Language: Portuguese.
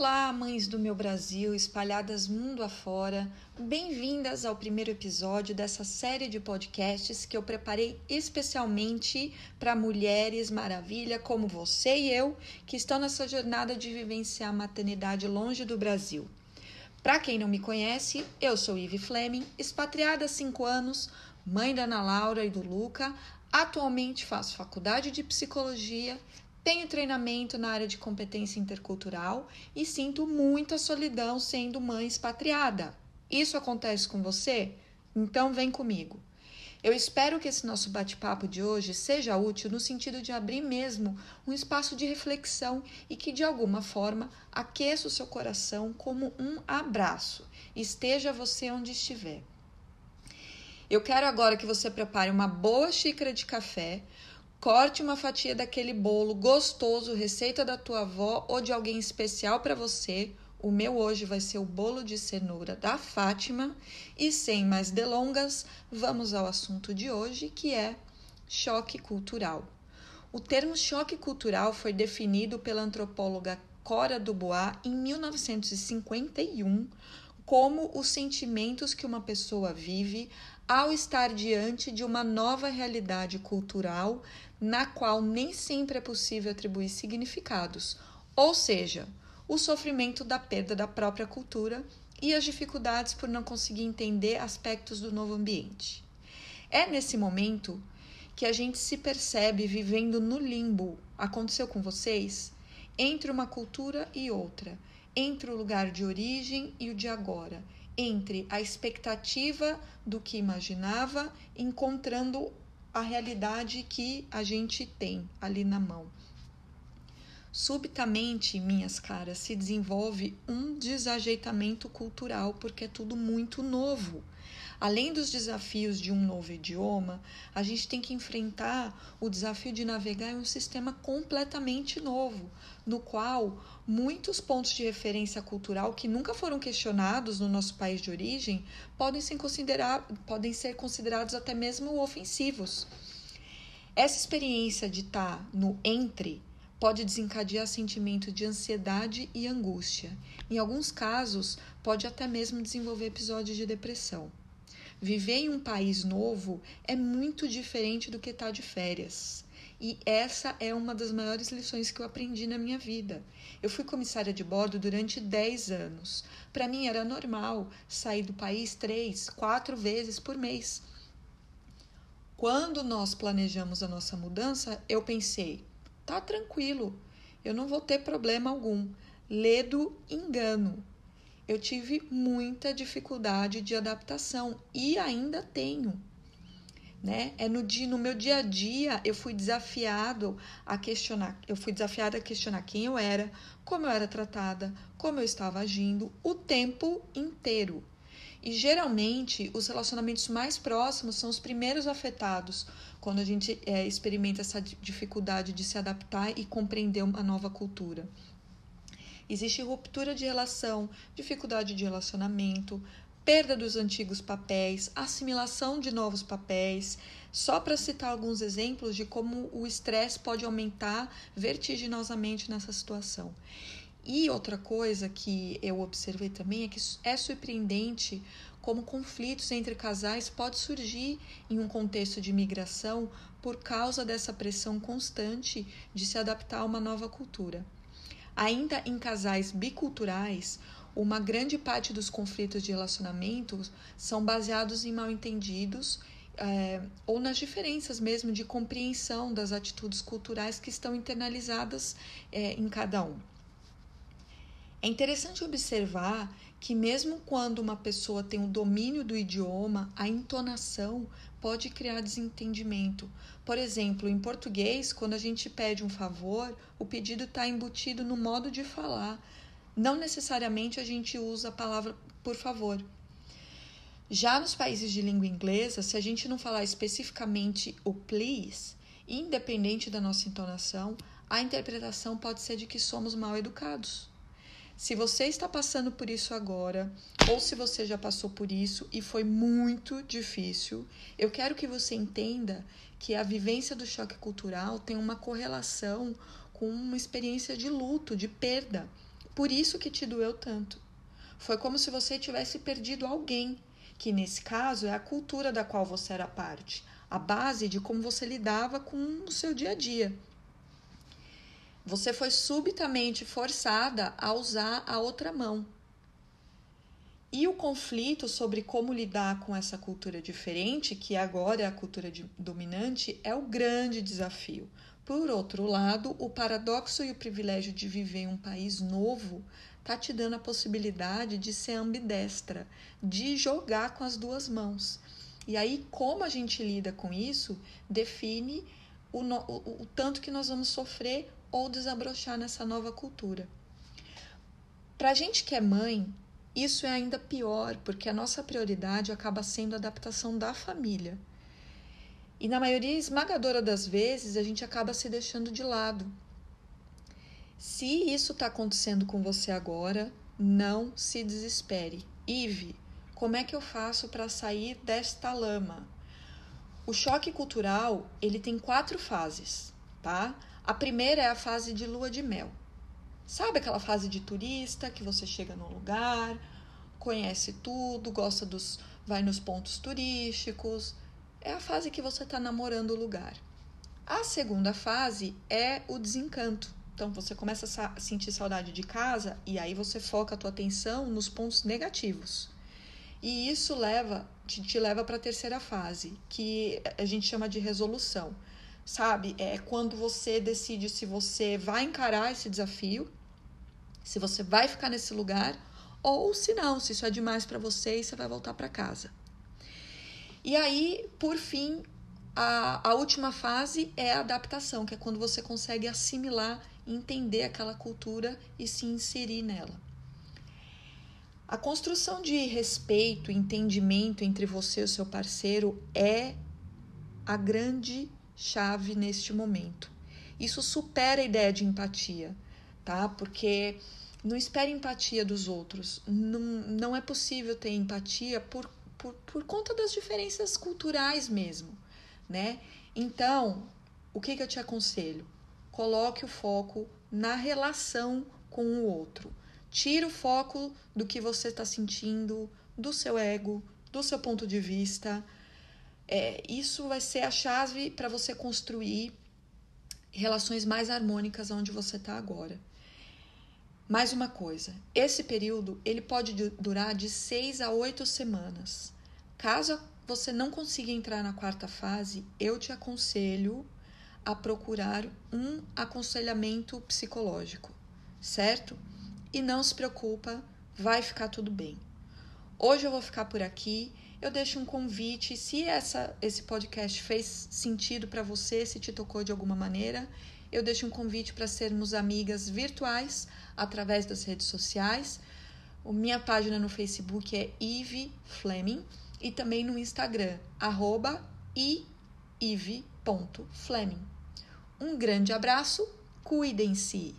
Olá, mães do meu Brasil, espalhadas mundo afora. Bem-vindas ao primeiro episódio dessa série de podcasts que eu preparei especialmente para mulheres maravilha como você e eu, que estão nessa jornada de vivenciar a maternidade longe do Brasil. Para quem não me conhece, eu sou Ive Fleming, expatriada há cinco anos, mãe da Ana Laura e do Luca. Atualmente faço faculdade de psicologia tenho treinamento na área de competência intercultural e sinto muita solidão sendo mãe expatriada. Isso acontece com você? Então vem comigo. Eu espero que esse nosso bate-papo de hoje seja útil no sentido de abrir mesmo um espaço de reflexão e que de alguma forma aqueça o seu coração como um abraço. Esteja você onde estiver. Eu quero agora que você prepare uma boa xícara de café, Corte uma fatia daquele bolo gostoso, receita da tua avó ou de alguém especial para você. O meu hoje vai ser o bolo de cenoura da Fátima. E sem mais delongas, vamos ao assunto de hoje, que é choque cultural. O termo choque cultural foi definido pela antropóloga Cora Dubois em 1951 como os sentimentos que uma pessoa vive ao estar diante de uma nova realidade cultural na qual nem sempre é possível atribuir significados, ou seja, o sofrimento da perda da própria cultura e as dificuldades por não conseguir entender aspectos do novo ambiente. É nesse momento que a gente se percebe vivendo no limbo. Aconteceu com vocês? Entre uma cultura e outra, entre o lugar de origem e o de agora, entre a expectativa do que imaginava, encontrando a realidade que a gente tem ali na mão. Subitamente, minhas caras, se desenvolve um desajeitamento cultural porque é tudo muito novo. Além dos desafios de um novo idioma, a gente tem que enfrentar o desafio de navegar em um sistema completamente novo, no qual muitos pontos de referência cultural que nunca foram questionados no nosso país de origem podem ser, considerar, podem ser considerados até mesmo ofensivos. Essa experiência de estar no entre pode desencadear sentimento de ansiedade e angústia. Em alguns casos, pode até mesmo desenvolver episódios de depressão. Viver em um país novo é muito diferente do que estar tá de férias. E essa é uma das maiores lições que eu aprendi na minha vida. Eu fui comissária de bordo durante 10 anos. Para mim era normal sair do país três, quatro vezes por mês. Quando nós planejamos a nossa mudança, eu pensei: tá tranquilo, eu não vou ter problema algum. Ledo engano eu tive muita dificuldade de adaptação e ainda tenho. Né? É no, dia, no meu dia a dia eu fui desafiado a questionar, eu fui desafiada a questionar quem eu era, como eu era tratada, como eu estava agindo o tempo inteiro. E geralmente os relacionamentos mais próximos são os primeiros afetados quando a gente é, experimenta essa dificuldade de se adaptar e compreender uma nova cultura. Existe ruptura de relação, dificuldade de relacionamento, perda dos antigos papéis, assimilação de novos papéis, só para citar alguns exemplos de como o estresse pode aumentar vertiginosamente nessa situação. E outra coisa que eu observei também é que é surpreendente como conflitos entre casais pode surgir em um contexto de migração por causa dessa pressão constante de se adaptar a uma nova cultura. Ainda em casais biculturais, uma grande parte dos conflitos de relacionamentos são baseados em mal-entendidos é, ou nas diferenças mesmo de compreensão das atitudes culturais que estão internalizadas é, em cada um. É interessante observar que, mesmo quando uma pessoa tem o domínio do idioma, a entonação pode criar desentendimento. Por exemplo, em português, quando a gente pede um favor, o pedido está embutido no modo de falar. Não necessariamente a gente usa a palavra por favor. Já nos países de língua inglesa, se a gente não falar especificamente o please, independente da nossa entonação, a interpretação pode ser de que somos mal educados. Se você está passando por isso agora, ou se você já passou por isso e foi muito difícil, eu quero que você entenda que a vivência do choque cultural tem uma correlação com uma experiência de luto, de perda. Por isso que te doeu tanto. Foi como se você tivesse perdido alguém, que nesse caso é a cultura da qual você era parte, a base de como você lidava com o seu dia a dia. Você foi subitamente forçada a usar a outra mão. E o conflito sobre como lidar com essa cultura diferente, que agora é a cultura dominante, é o grande desafio. Por outro lado, o paradoxo e o privilégio de viver em um país novo tá te dando a possibilidade de ser ambidestra, de jogar com as duas mãos. E aí, como a gente lida com isso, define o, o, o tanto que nós vamos sofrer ou desabrochar nessa nova cultura. Para a gente que é mãe, isso é ainda pior, porque a nossa prioridade acaba sendo a adaptação da família. E na maioria esmagadora das vezes, a gente acaba se deixando de lado. Se isso está acontecendo com você agora, não se desespere. Ive, como é que eu faço para sair desta lama? O choque cultural, ele tem quatro fases, tá? A primeira é a fase de lua de mel. Sabe aquela fase de turista que você chega num lugar, conhece tudo, gosta dos. vai nos pontos turísticos. É a fase que você está namorando o lugar. A segunda fase é o desencanto. Então você começa a sentir saudade de casa e aí você foca a tua atenção nos pontos negativos. E isso leva te, te leva para a terceira fase, que a gente chama de resolução sabe? É quando você decide se você vai encarar esse desafio, se você vai ficar nesse lugar ou se não, se isso é demais para você e você vai voltar para casa. E aí, por fim, a, a última fase é a adaptação, que é quando você consegue assimilar, entender aquela cultura e se inserir nela. A construção de respeito, entendimento entre você e o seu parceiro é a grande chave neste momento. Isso supera a ideia de empatia, tá? Porque não espere empatia dos outros. Não, não é possível ter empatia por, por, por conta das diferenças culturais mesmo, né? Então, o que, que eu te aconselho? Coloque o foco na relação com o outro. Tire o foco do que você está sentindo, do seu ego, do seu ponto de vista é, isso vai ser a chave para você construir relações mais harmônicas onde você está agora. Mais uma coisa, esse período ele pode durar de seis a oito semanas. Caso você não consiga entrar na quarta fase, eu te aconselho a procurar um aconselhamento psicológico, certo? E não se preocupa, vai ficar tudo bem. Hoje eu vou ficar por aqui eu deixo um convite. Se essa, esse podcast fez sentido para você, se te tocou de alguma maneira, eu deixo um convite para sermos amigas virtuais através das redes sociais. A minha página no Facebook é Eve Fleming e também no Instagram, arroba. Um grande abraço, cuidem-se!